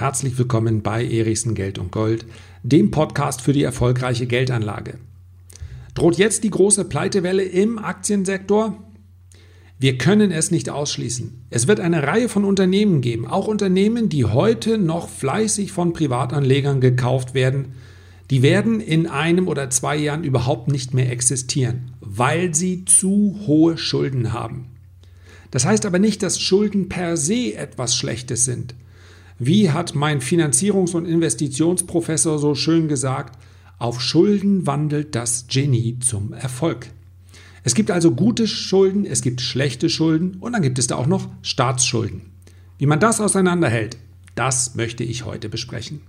Herzlich willkommen bei Erichsen Geld und Gold, dem Podcast für die erfolgreiche Geldanlage. Droht jetzt die große Pleitewelle im Aktiensektor? Wir können es nicht ausschließen. Es wird eine Reihe von Unternehmen geben, auch Unternehmen, die heute noch fleißig von Privatanlegern gekauft werden, die werden in einem oder zwei Jahren überhaupt nicht mehr existieren, weil sie zu hohe Schulden haben. Das heißt aber nicht, dass Schulden per se etwas Schlechtes sind. Wie hat mein Finanzierungs- und Investitionsprofessor so schön gesagt, auf Schulden wandelt das Genie zum Erfolg. Es gibt also gute Schulden, es gibt schlechte Schulden und dann gibt es da auch noch Staatsschulden. Wie man das auseinanderhält, das möchte ich heute besprechen.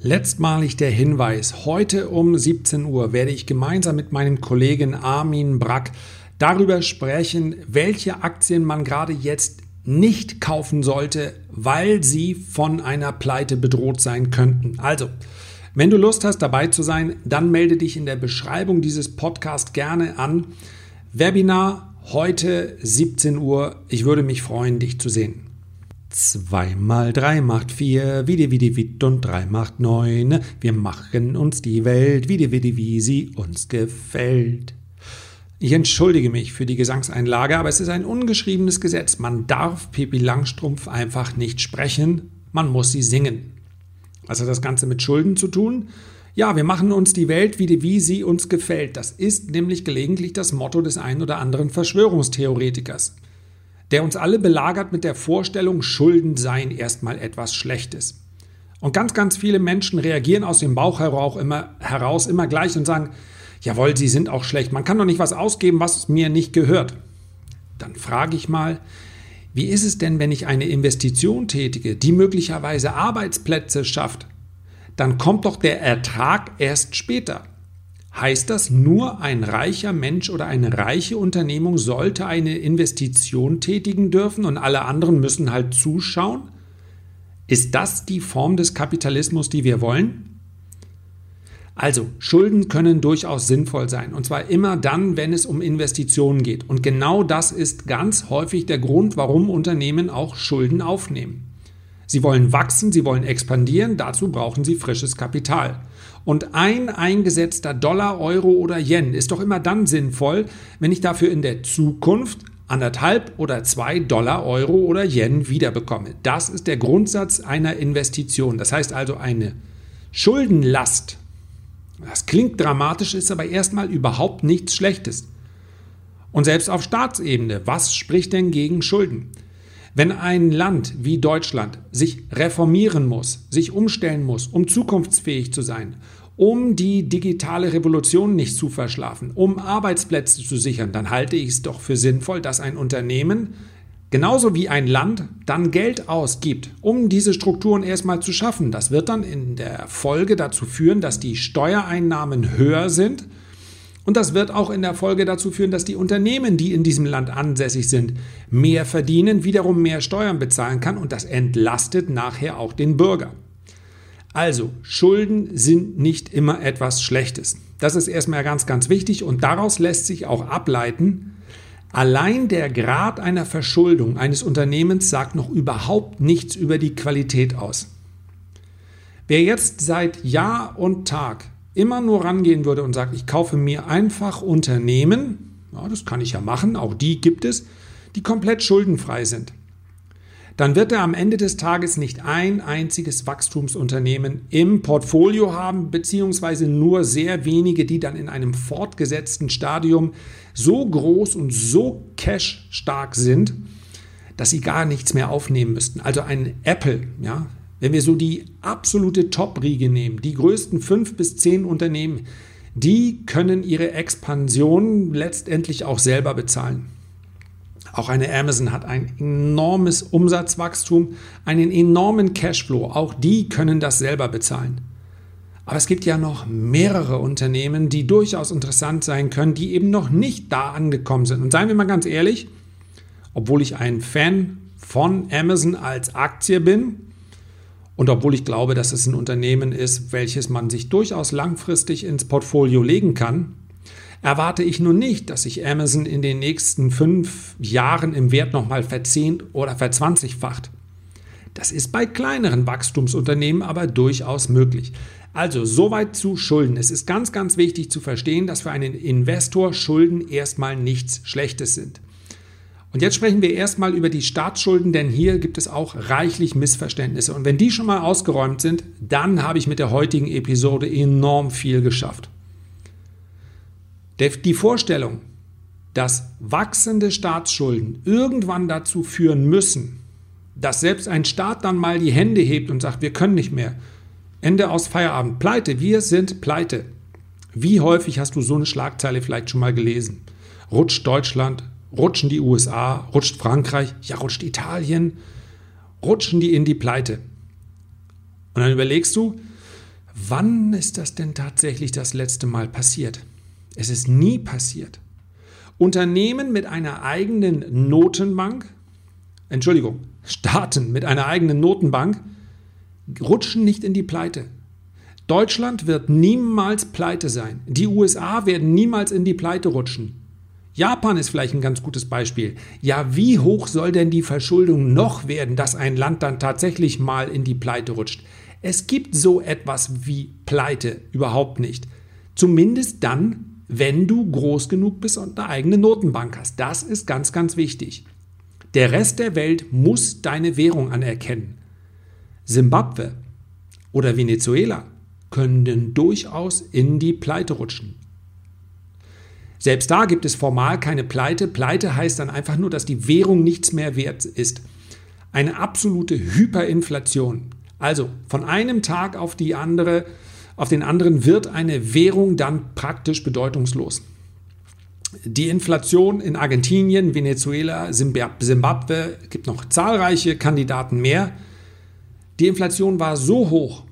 Letztmalig der Hinweis, heute um 17 Uhr werde ich gemeinsam mit meinem Kollegen Armin Brack darüber sprechen, welche Aktien man gerade jetzt nicht kaufen sollte, weil sie von einer Pleite bedroht sein könnten. Also, wenn du Lust hast, dabei zu sein, dann melde dich in der Beschreibung dieses Podcasts gerne an. Webinar heute 17 Uhr. Ich würde mich freuen, dich zu sehen. 2 mal 3 macht 4, wie die, wie die, wie und 3 macht 9. Wir machen uns die Welt, wie die, wie sie uns gefällt. Ich entschuldige mich für die Gesangseinlage, aber es ist ein ungeschriebenes Gesetz. Man darf Pippi Langstrumpf einfach nicht sprechen, man muss sie singen. Was hat das Ganze mit Schulden zu tun? Ja, wir machen uns die Welt, wie, die, wie sie uns gefällt. Das ist nämlich gelegentlich das Motto des einen oder anderen Verschwörungstheoretikers der uns alle belagert mit der Vorstellung, Schulden seien erstmal etwas Schlechtes. Und ganz, ganz viele Menschen reagieren aus dem Bauch heraus immer, heraus immer gleich und sagen, jawohl, sie sind auch schlecht. Man kann doch nicht was ausgeben, was mir nicht gehört. Dann frage ich mal, wie ist es denn, wenn ich eine Investition tätige, die möglicherweise Arbeitsplätze schafft? Dann kommt doch der Ertrag erst später. Heißt das, nur ein reicher Mensch oder eine reiche Unternehmung sollte eine Investition tätigen dürfen und alle anderen müssen halt zuschauen? Ist das die Form des Kapitalismus, die wir wollen? Also, Schulden können durchaus sinnvoll sein, und zwar immer dann, wenn es um Investitionen geht. Und genau das ist ganz häufig der Grund, warum Unternehmen auch Schulden aufnehmen. Sie wollen wachsen, sie wollen expandieren, dazu brauchen sie frisches Kapital. Und ein eingesetzter Dollar, Euro oder Yen ist doch immer dann sinnvoll, wenn ich dafür in der Zukunft anderthalb oder zwei Dollar, Euro oder Yen wiederbekomme. Das ist der Grundsatz einer Investition. Das heißt also eine Schuldenlast. Das klingt dramatisch, ist aber erstmal überhaupt nichts Schlechtes. Und selbst auf Staatsebene, was spricht denn gegen Schulden? Wenn ein Land wie Deutschland sich reformieren muss, sich umstellen muss, um zukunftsfähig zu sein, um die digitale Revolution nicht zu verschlafen, um Arbeitsplätze zu sichern, dann halte ich es doch für sinnvoll, dass ein Unternehmen genauso wie ein Land dann Geld ausgibt, um diese Strukturen erstmal zu schaffen. Das wird dann in der Folge dazu führen, dass die Steuereinnahmen höher sind und das wird auch in der Folge dazu führen, dass die Unternehmen, die in diesem Land ansässig sind, mehr verdienen, wiederum mehr Steuern bezahlen kann und das entlastet nachher auch den Bürger. Also, Schulden sind nicht immer etwas Schlechtes. Das ist erstmal ganz, ganz wichtig und daraus lässt sich auch ableiten, allein der Grad einer Verschuldung eines Unternehmens sagt noch überhaupt nichts über die Qualität aus. Wer jetzt seit Jahr und Tag immer nur rangehen würde und sagt, ich kaufe mir einfach Unternehmen, ja, das kann ich ja machen, auch die gibt es, die komplett schuldenfrei sind dann wird er am Ende des Tages nicht ein einziges Wachstumsunternehmen im Portfolio haben, beziehungsweise nur sehr wenige, die dann in einem fortgesetzten Stadium so groß und so cash-stark sind, dass sie gar nichts mehr aufnehmen müssten. Also ein Apple, ja, wenn wir so die absolute Top-Riege nehmen, die größten fünf bis zehn Unternehmen, die können ihre Expansion letztendlich auch selber bezahlen. Auch eine Amazon hat ein enormes Umsatzwachstum, einen enormen Cashflow. Auch die können das selber bezahlen. Aber es gibt ja noch mehrere Unternehmen, die durchaus interessant sein können, die eben noch nicht da angekommen sind. Und seien wir mal ganz ehrlich, obwohl ich ein Fan von Amazon als Aktie bin und obwohl ich glaube, dass es ein Unternehmen ist, welches man sich durchaus langfristig ins Portfolio legen kann, erwarte ich nun nicht, dass sich Amazon in den nächsten fünf Jahren im Wert nochmal verzehnt oder verzwanzigfacht. Das ist bei kleineren Wachstumsunternehmen aber durchaus möglich. Also soweit zu Schulden. Es ist ganz, ganz wichtig zu verstehen, dass für einen Investor Schulden erstmal nichts Schlechtes sind. Und jetzt sprechen wir erstmal über die Staatsschulden, denn hier gibt es auch reichlich Missverständnisse. Und wenn die schon mal ausgeräumt sind, dann habe ich mit der heutigen Episode enorm viel geschafft. Die Vorstellung, dass wachsende Staatsschulden irgendwann dazu führen müssen, dass selbst ein Staat dann mal die Hände hebt und sagt, wir können nicht mehr. Ende aus Feierabend. Pleite, wir sind pleite. Wie häufig hast du so eine Schlagzeile vielleicht schon mal gelesen? Rutscht Deutschland Rutschen die USA, rutscht Frankreich, ja, rutscht Italien, rutschen die in die Pleite. Und dann überlegst du, wann ist das denn tatsächlich das letzte Mal passiert? Es ist nie passiert. Unternehmen mit einer eigenen Notenbank, Entschuldigung, Staaten mit einer eigenen Notenbank rutschen nicht in die Pleite. Deutschland wird niemals pleite sein. Die USA werden niemals in die Pleite rutschen. Japan ist vielleicht ein ganz gutes Beispiel. Ja, wie hoch soll denn die Verschuldung noch werden, dass ein Land dann tatsächlich mal in die Pleite rutscht? Es gibt so etwas wie Pleite überhaupt nicht. Zumindest dann, wenn du groß genug bist und eine eigene Notenbank hast. Das ist ganz, ganz wichtig. Der Rest der Welt muss deine Währung anerkennen. Simbabwe oder Venezuela können durchaus in die Pleite rutschen. Selbst da gibt es formal keine Pleite. Pleite heißt dann einfach nur, dass die Währung nichts mehr wert ist. Eine absolute Hyperinflation. Also von einem Tag auf andere, auf den anderen wird eine Währung dann praktisch bedeutungslos. Die Inflation in Argentinien, Venezuela, Simbabwe, gibt noch zahlreiche Kandidaten mehr. Die Inflation war so hoch,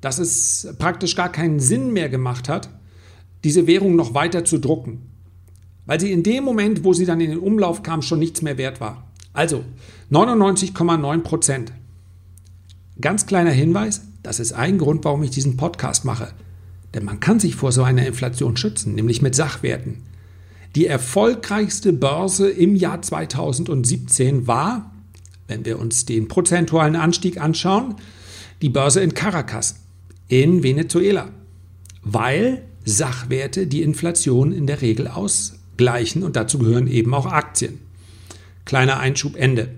dass es praktisch gar keinen Sinn mehr gemacht hat, diese Währung noch weiter zu drucken, weil sie in dem Moment, wo sie dann in den Umlauf kam, schon nichts mehr wert war. Also 99,9 Prozent. Ganz kleiner Hinweis, das ist ein Grund, warum ich diesen Podcast mache. Denn man kann sich vor so einer Inflation schützen, nämlich mit Sachwerten. Die erfolgreichste Börse im Jahr 2017 war, wenn wir uns den prozentualen Anstieg anschauen, die Börse in Caracas in Venezuela, weil Sachwerte die Inflation in der Regel ausgleichen und dazu gehören eben auch Aktien. Kleiner Einschub Ende.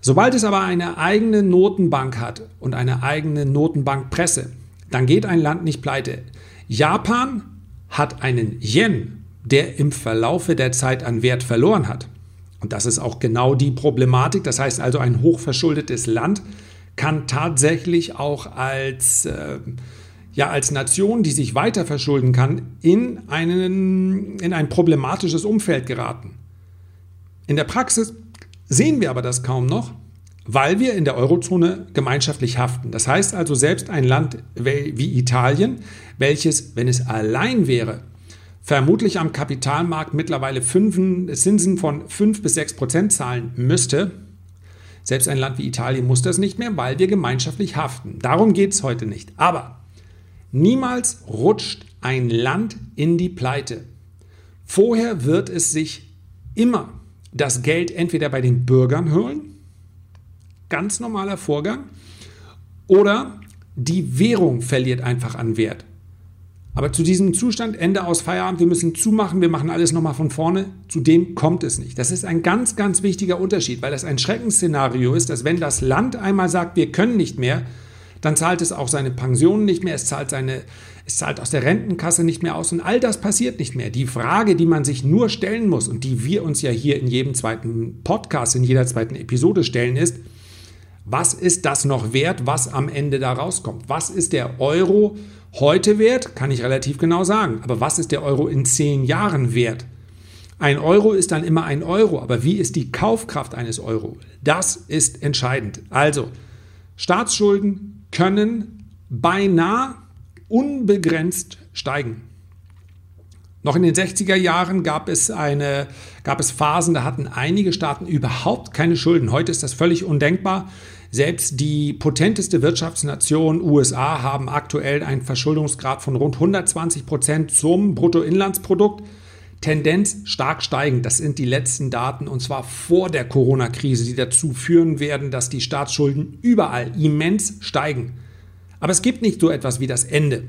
Sobald es aber eine eigene Notenbank hat und eine eigene Notenbankpresse, dann geht ein Land nicht pleite. Japan hat einen Yen, der im Verlaufe der Zeit an Wert verloren hat. Und das ist auch genau die Problematik. Das heißt also, ein hochverschuldetes Land kann tatsächlich auch als äh, ja als Nation, die sich weiter verschulden kann, in, einen, in ein problematisches Umfeld geraten. In der Praxis sehen wir aber das kaum noch, weil wir in der Eurozone gemeinschaftlich haften. Das heißt also, selbst ein Land wie Italien, welches, wenn es allein wäre, vermutlich am Kapitalmarkt mittlerweile Zinsen von 5 bis 6 Prozent zahlen müsste, selbst ein Land wie Italien muss das nicht mehr, weil wir gemeinschaftlich haften. Darum geht es heute nicht. Aber Niemals rutscht ein Land in die Pleite. Vorher wird es sich immer das Geld entweder bei den Bürgern holen, ganz normaler Vorgang, oder die Währung verliert einfach an Wert. Aber zu diesem Zustand, Ende aus Feierabend, wir müssen zumachen, wir machen alles nochmal von vorne, zu dem kommt es nicht. Das ist ein ganz, ganz wichtiger Unterschied, weil das ein Schreckensszenario ist, dass wenn das Land einmal sagt, wir können nicht mehr, dann zahlt es auch seine Pensionen nicht mehr, es zahlt, seine, es zahlt aus der Rentenkasse nicht mehr aus und all das passiert nicht mehr. Die Frage, die man sich nur stellen muss und die wir uns ja hier in jedem zweiten Podcast, in jeder zweiten Episode stellen, ist, was ist das noch wert, was am Ende da rauskommt? Was ist der Euro heute wert? Kann ich relativ genau sagen. Aber was ist der Euro in zehn Jahren wert? Ein Euro ist dann immer ein Euro, aber wie ist die Kaufkraft eines Euro? Das ist entscheidend. Also, Staatsschulden können beinahe unbegrenzt steigen. Noch in den 60er Jahren gab es, eine, gab es Phasen, da hatten einige Staaten überhaupt keine Schulden. Heute ist das völlig undenkbar. Selbst die potenteste Wirtschaftsnation USA haben aktuell einen Verschuldungsgrad von rund 120 Prozent zum Bruttoinlandsprodukt. Tendenz stark steigend. Das sind die letzten Daten und zwar vor der Corona-Krise, die dazu führen werden, dass die Staatsschulden überall immens steigen. Aber es gibt nicht so etwas wie das Ende.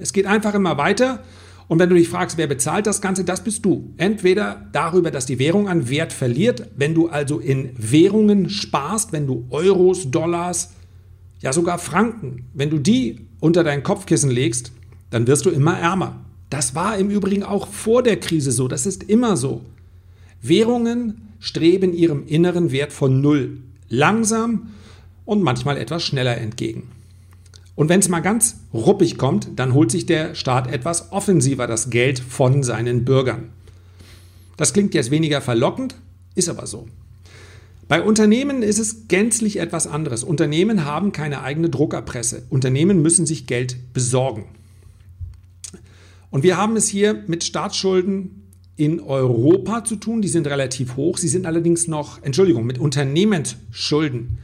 Es geht einfach immer weiter. Und wenn du dich fragst, wer bezahlt das Ganze, das bist du. Entweder darüber, dass die Währung an Wert verliert, wenn du also in Währungen sparst, wenn du Euros, Dollars, ja sogar Franken, wenn du die unter dein Kopfkissen legst, dann wirst du immer ärmer. Das war im Übrigen auch vor der Krise so, das ist immer so. Währungen streben ihrem inneren Wert von Null langsam und manchmal etwas schneller entgegen. Und wenn es mal ganz ruppig kommt, dann holt sich der Staat etwas offensiver das Geld von seinen Bürgern. Das klingt jetzt weniger verlockend, ist aber so. Bei Unternehmen ist es gänzlich etwas anderes. Unternehmen haben keine eigene Druckerpresse. Unternehmen müssen sich Geld besorgen. Und wir haben es hier mit Staatsschulden in Europa zu tun. Die sind relativ hoch. Sie sind allerdings noch, Entschuldigung, mit Unternehmensschulden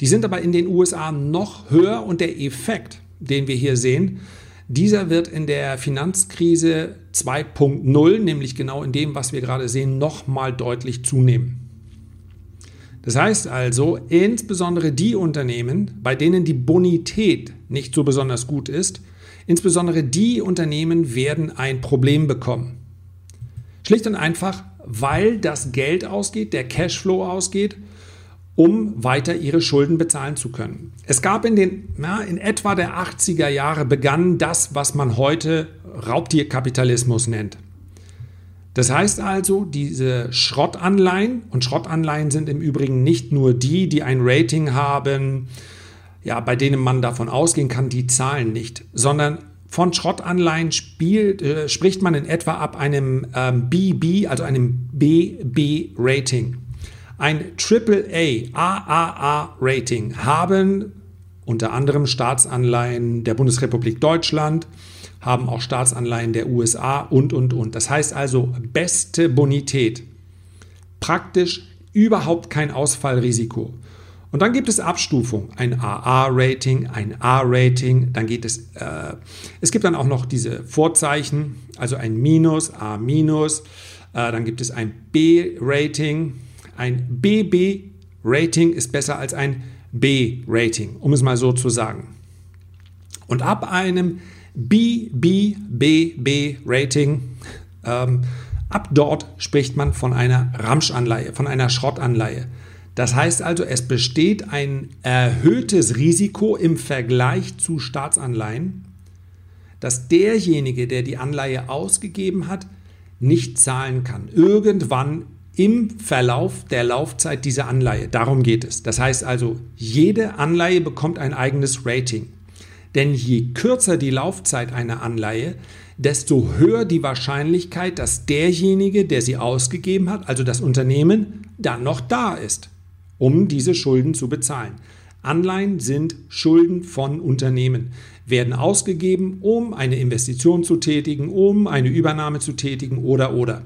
die sind aber in den USA noch höher und der Effekt, den wir hier sehen, dieser wird in der Finanzkrise 2.0, nämlich genau in dem, was wir gerade sehen, nochmal deutlich zunehmen. Das heißt also, insbesondere die Unternehmen, bei denen die Bonität nicht so besonders gut ist, insbesondere die Unternehmen werden ein Problem bekommen. Schlicht und einfach, weil das Geld ausgeht, der Cashflow ausgeht um weiter ihre Schulden bezahlen zu können. Es gab in den, na, in etwa der 80er Jahre begann das, was man heute Raubtierkapitalismus nennt. Das heißt also, diese Schrottanleihen, und Schrottanleihen sind im Übrigen nicht nur die, die ein Rating haben, ja, bei denen man davon ausgehen kann, die zahlen nicht, sondern von Schrottanleihen spielt, äh, spricht man in etwa ab einem ähm, BB, also einem BB-Rating ein AAA, AAA-Rating haben unter anderem Staatsanleihen der Bundesrepublik Deutschland, haben auch Staatsanleihen der USA und, und, und. Das heißt also beste Bonität. Praktisch überhaupt kein Ausfallrisiko. Und dann gibt es Abstufung, ein AA-Rating, ein A-Rating, dann geht es, äh, es gibt dann auch noch diese Vorzeichen, also ein Minus, A-, äh, dann gibt es ein B-Rating, ein BB-Rating ist besser als ein B-Rating, um es mal so zu sagen. Und ab einem BBBB-Rating, ähm, ab dort spricht man von einer Ramschanleihe, von einer Schrottanleihe. Das heißt also, es besteht ein erhöhtes Risiko im Vergleich zu Staatsanleihen, dass derjenige, der die Anleihe ausgegeben hat, nicht zahlen kann. Irgendwann im Verlauf der Laufzeit dieser Anleihe. Darum geht es. Das heißt also, jede Anleihe bekommt ein eigenes Rating. Denn je kürzer die Laufzeit einer Anleihe, desto höher die Wahrscheinlichkeit, dass derjenige, der sie ausgegeben hat, also das Unternehmen, dann noch da ist, um diese Schulden zu bezahlen. Anleihen sind Schulden von Unternehmen, werden ausgegeben, um eine Investition zu tätigen, um eine Übernahme zu tätigen oder oder.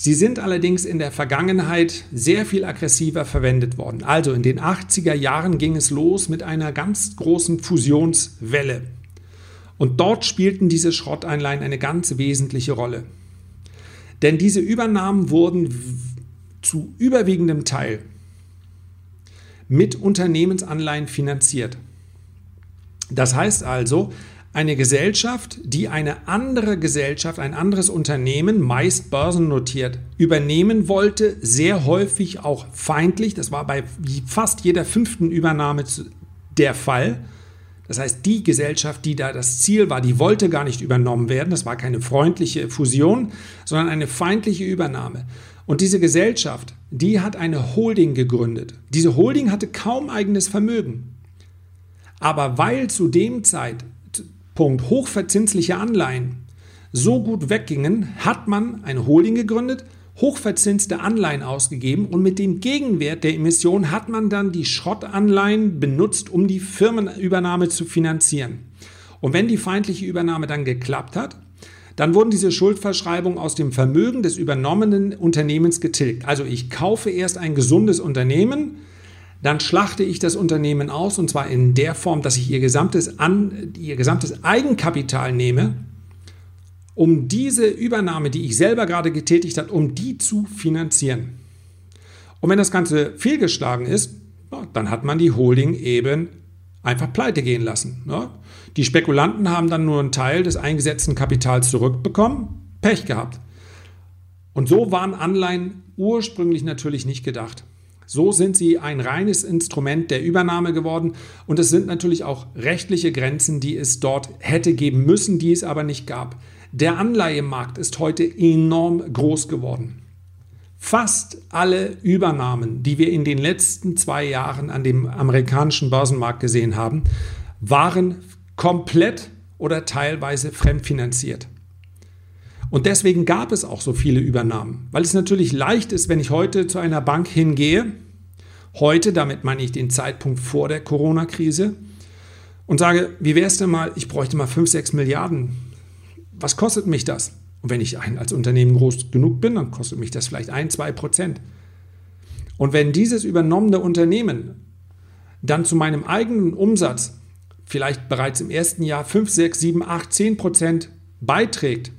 Sie sind allerdings in der Vergangenheit sehr viel aggressiver verwendet worden. Also in den 80er Jahren ging es los mit einer ganz großen Fusionswelle. Und dort spielten diese Schrotteinleihen eine ganz wesentliche Rolle. Denn diese Übernahmen wurden zu überwiegendem Teil mit Unternehmensanleihen finanziert. Das heißt also, eine Gesellschaft, die eine andere Gesellschaft, ein anderes Unternehmen, meist börsennotiert, übernehmen wollte, sehr häufig auch feindlich. Das war bei fast jeder fünften Übernahme der Fall. Das heißt, die Gesellschaft, die da das Ziel war, die wollte gar nicht übernommen werden. Das war keine freundliche Fusion, sondern eine feindliche Übernahme. Und diese Gesellschaft, die hat eine Holding gegründet. Diese Holding hatte kaum eigenes Vermögen. Aber weil zu dem Zeit Punkt hochverzinsliche Anleihen so gut weggingen, hat man eine Holding gegründet, hochverzinste Anleihen ausgegeben und mit dem Gegenwert der Emission hat man dann die Schrottanleihen benutzt, um die Firmenübernahme zu finanzieren. Und wenn die feindliche Übernahme dann geklappt hat, dann wurden diese Schuldverschreibungen aus dem Vermögen des übernommenen Unternehmens getilgt. Also ich kaufe erst ein gesundes Unternehmen, dann schlachte ich das Unternehmen aus und zwar in der Form, dass ich ihr gesamtes, An, ihr gesamtes Eigenkapital nehme um diese Übernahme, die ich selber gerade getätigt habe, um die zu finanzieren. Und wenn das Ganze fehlgeschlagen ist, dann hat man die Holding eben einfach pleite gehen lassen. Die Spekulanten haben dann nur einen Teil des eingesetzten Kapitals zurückbekommen, Pech gehabt. Und so waren Anleihen ursprünglich natürlich nicht gedacht. So sind sie ein reines Instrument der Übernahme geworden und es sind natürlich auch rechtliche Grenzen, die es dort hätte geben müssen, die es aber nicht gab. Der Anleihemarkt ist heute enorm groß geworden. Fast alle Übernahmen, die wir in den letzten zwei Jahren an dem amerikanischen Börsenmarkt gesehen haben, waren komplett oder teilweise fremdfinanziert. Und deswegen gab es auch so viele Übernahmen, weil es natürlich leicht ist, wenn ich heute zu einer Bank hingehe, heute, damit meine ich den Zeitpunkt vor der Corona-Krise, und sage, wie wäre es denn mal, ich bräuchte mal 5, 6 Milliarden. Was kostet mich das? Und wenn ich als Unternehmen groß genug bin, dann kostet mich das vielleicht 1, 2 Prozent. Und wenn dieses übernommene Unternehmen dann zu meinem eigenen Umsatz vielleicht bereits im ersten Jahr 5, 6, 7, 8, 10 Prozent beiträgt,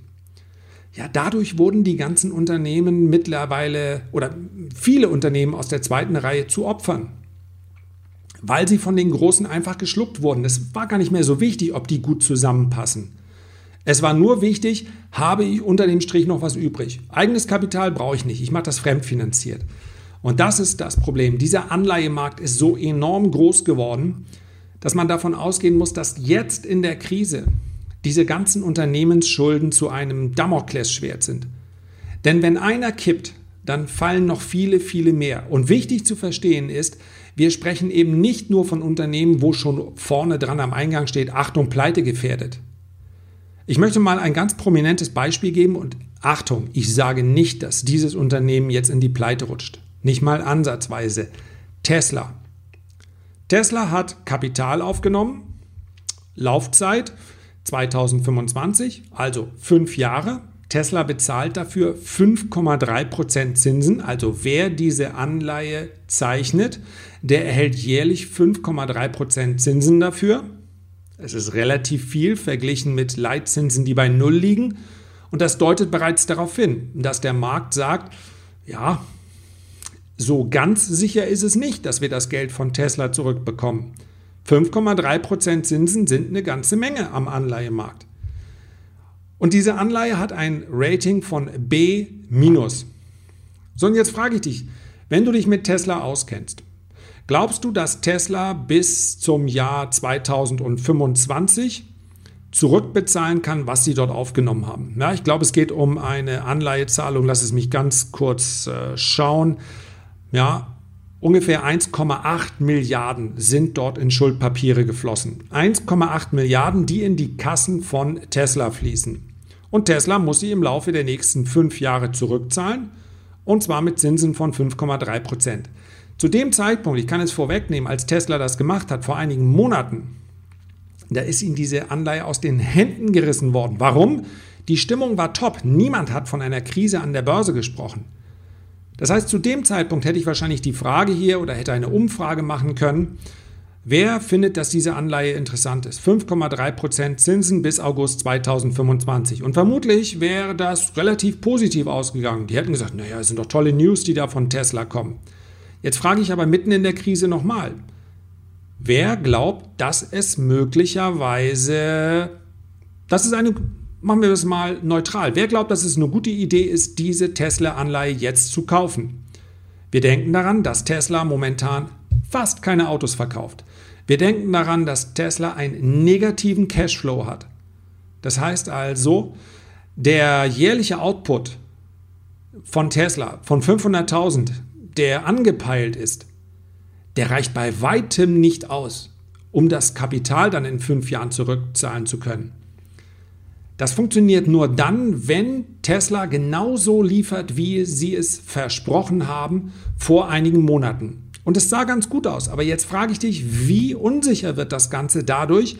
ja, dadurch wurden die ganzen Unternehmen mittlerweile oder viele Unternehmen aus der zweiten Reihe zu Opfern, weil sie von den Großen einfach geschluckt wurden. Es war gar nicht mehr so wichtig, ob die gut zusammenpassen. Es war nur wichtig, habe ich unter dem Strich noch was übrig. Eigenes Kapital brauche ich nicht, ich mache das fremdfinanziert. Und das ist das Problem. Dieser Anleihemarkt ist so enorm groß geworden, dass man davon ausgehen muss, dass jetzt in der Krise diese ganzen Unternehmensschulden zu einem Damoklesschwert sind. Denn wenn einer kippt, dann fallen noch viele, viele mehr. Und wichtig zu verstehen ist, wir sprechen eben nicht nur von Unternehmen, wo schon vorne dran am Eingang steht, Achtung, Pleite gefährdet. Ich möchte mal ein ganz prominentes Beispiel geben und Achtung, ich sage nicht, dass dieses Unternehmen jetzt in die Pleite rutscht. Nicht mal ansatzweise. Tesla. Tesla hat Kapital aufgenommen, Laufzeit 2025, also fünf Jahre. Tesla bezahlt dafür 5,3% Zinsen. Also wer diese Anleihe zeichnet, der erhält jährlich 5,3% Zinsen dafür. Es ist relativ viel verglichen mit Leitzinsen, die bei Null liegen. Und das deutet bereits darauf hin, dass der Markt sagt, ja, so ganz sicher ist es nicht, dass wir das Geld von Tesla zurückbekommen. 5,3% Zinsen sind eine ganze Menge am Anleihemarkt. Und diese Anleihe hat ein Rating von B-. So, und jetzt frage ich dich, wenn du dich mit Tesla auskennst, glaubst du, dass Tesla bis zum Jahr 2025 zurückbezahlen kann, was sie dort aufgenommen haben? Ja, ich glaube, es geht um eine Anleihezahlung, lass es mich ganz kurz äh, schauen. Ja, Ungefähr 1,8 Milliarden sind dort in Schuldpapiere geflossen. 1,8 Milliarden, die in die Kassen von Tesla fließen. Und Tesla muss sie im Laufe der nächsten fünf Jahre zurückzahlen, und zwar mit Zinsen von 5,3 Prozent. Zu dem Zeitpunkt, ich kann es vorwegnehmen, als Tesla das gemacht hat, vor einigen Monaten, da ist ihnen diese Anleihe aus den Händen gerissen worden. Warum? Die Stimmung war top. Niemand hat von einer Krise an der Börse gesprochen. Das heißt, zu dem Zeitpunkt hätte ich wahrscheinlich die Frage hier oder hätte eine Umfrage machen können, wer findet, dass diese Anleihe interessant ist? 5,3% Zinsen bis August 2025. Und vermutlich wäre das relativ positiv ausgegangen. Die hätten gesagt, naja, es sind doch tolle News, die da von Tesla kommen. Jetzt frage ich aber mitten in der Krise nochmal. Wer glaubt, dass es möglicherweise, dass es eine machen wir das mal neutral. Wer glaubt, dass es eine gute Idee ist, diese Tesla-Anleihe jetzt zu kaufen? Wir denken daran, dass Tesla momentan fast keine Autos verkauft. Wir denken daran, dass Tesla einen negativen Cashflow hat. Das heißt also, der jährliche Output von Tesla von 500.000, der angepeilt ist, der reicht bei weitem nicht aus, um das Kapital dann in fünf Jahren zurückzahlen zu können. Das funktioniert nur dann, wenn Tesla genauso liefert, wie sie es versprochen haben vor einigen Monaten. Und es sah ganz gut aus. Aber jetzt frage ich dich, wie unsicher wird das Ganze dadurch,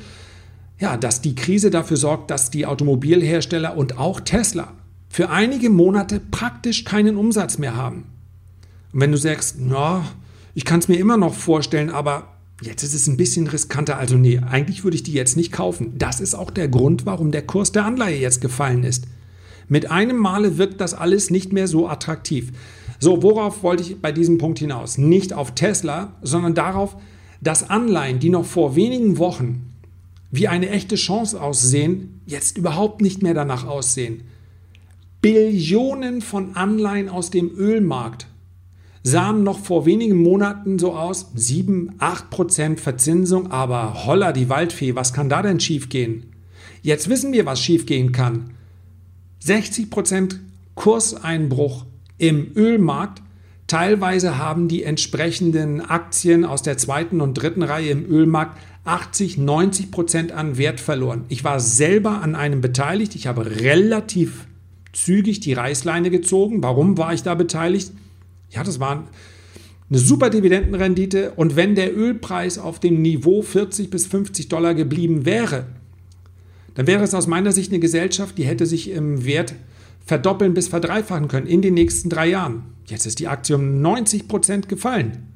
ja, dass die Krise dafür sorgt, dass die Automobilhersteller und auch Tesla für einige Monate praktisch keinen Umsatz mehr haben. Und wenn du sagst, na, ich kann es mir immer noch vorstellen, aber Jetzt ist es ein bisschen riskanter. Also nee, eigentlich würde ich die jetzt nicht kaufen. Das ist auch der Grund, warum der Kurs der Anleihe jetzt gefallen ist. Mit einem Male wirkt das alles nicht mehr so attraktiv. So, worauf wollte ich bei diesem Punkt hinaus? Nicht auf Tesla, sondern darauf, dass Anleihen, die noch vor wenigen Wochen wie eine echte Chance aussehen, jetzt überhaupt nicht mehr danach aussehen. Billionen von Anleihen aus dem Ölmarkt sahen noch vor wenigen Monaten so aus, 7, 8 Prozent Verzinsung, aber holla die Waldfee, was kann da denn schiefgehen? Jetzt wissen wir, was schiefgehen kann. 60 Prozent Kurseinbruch im Ölmarkt. Teilweise haben die entsprechenden Aktien aus der zweiten und dritten Reihe im Ölmarkt 80, 90 Prozent an Wert verloren. Ich war selber an einem beteiligt. Ich habe relativ zügig die Reißleine gezogen. Warum war ich da beteiligt? Ja, das war eine super Dividendenrendite. Und wenn der Ölpreis auf dem Niveau 40 bis 50 Dollar geblieben wäre, dann wäre es aus meiner Sicht eine Gesellschaft, die hätte sich im Wert verdoppeln bis verdreifachen können in den nächsten drei Jahren. Jetzt ist die Aktie um 90 Prozent gefallen.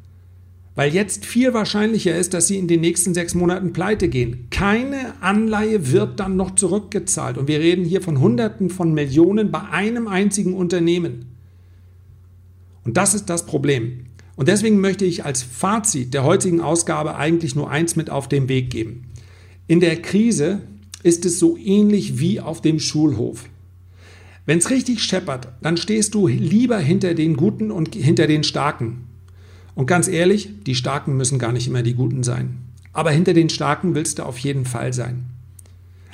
Weil jetzt viel wahrscheinlicher ist, dass sie in den nächsten sechs Monaten pleite gehen. Keine Anleihe wird dann noch zurückgezahlt. Und wir reden hier von Hunderten von Millionen bei einem einzigen Unternehmen. Und das ist das Problem. Und deswegen möchte ich als Fazit der heutigen Ausgabe eigentlich nur eins mit auf den Weg geben. In der Krise ist es so ähnlich wie auf dem Schulhof. Wenn es richtig scheppert, dann stehst du lieber hinter den Guten und hinter den Starken. Und ganz ehrlich, die Starken müssen gar nicht immer die Guten sein. Aber hinter den Starken willst du auf jeden Fall sein.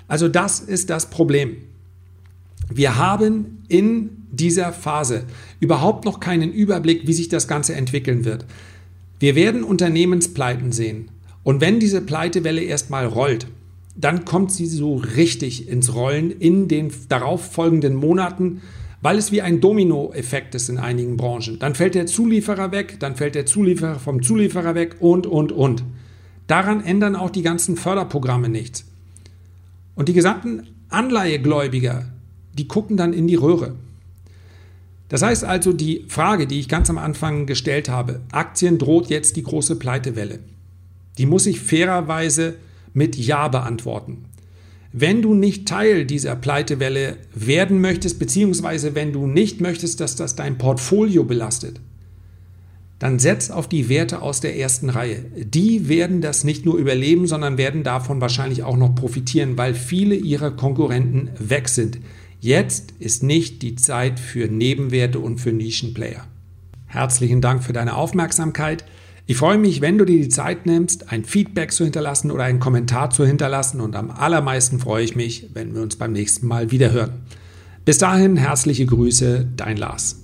Also das ist das Problem. Wir haben in dieser Phase überhaupt noch keinen Überblick, wie sich das Ganze entwickeln wird. Wir werden Unternehmenspleiten sehen. Und wenn diese Pleitewelle erstmal rollt, dann kommt sie so richtig ins Rollen in den darauffolgenden Monaten, weil es wie ein Dominoeffekt ist in einigen Branchen. Dann fällt der Zulieferer weg, dann fällt der Zulieferer vom Zulieferer weg und, und, und. Daran ändern auch die ganzen Förderprogramme nichts. Und die gesamten Anleihegläubiger, die gucken dann in die Röhre. Das heißt also, die Frage, die ich ganz am Anfang gestellt habe, Aktien droht jetzt die große Pleitewelle, die muss ich fairerweise mit Ja beantworten. Wenn du nicht Teil dieser Pleitewelle werden möchtest, beziehungsweise wenn du nicht möchtest, dass das dein Portfolio belastet, dann setz auf die Werte aus der ersten Reihe. Die werden das nicht nur überleben, sondern werden davon wahrscheinlich auch noch profitieren, weil viele ihrer Konkurrenten weg sind. Jetzt ist nicht die Zeit für Nebenwerte und für Nischenplayer. Herzlichen Dank für deine Aufmerksamkeit. Ich freue mich, wenn du dir die Zeit nimmst, ein Feedback zu hinterlassen oder einen Kommentar zu hinterlassen und am allermeisten freue ich mich, wenn wir uns beim nächsten Mal wieder hören. Bis dahin herzliche Grüße, dein Lars.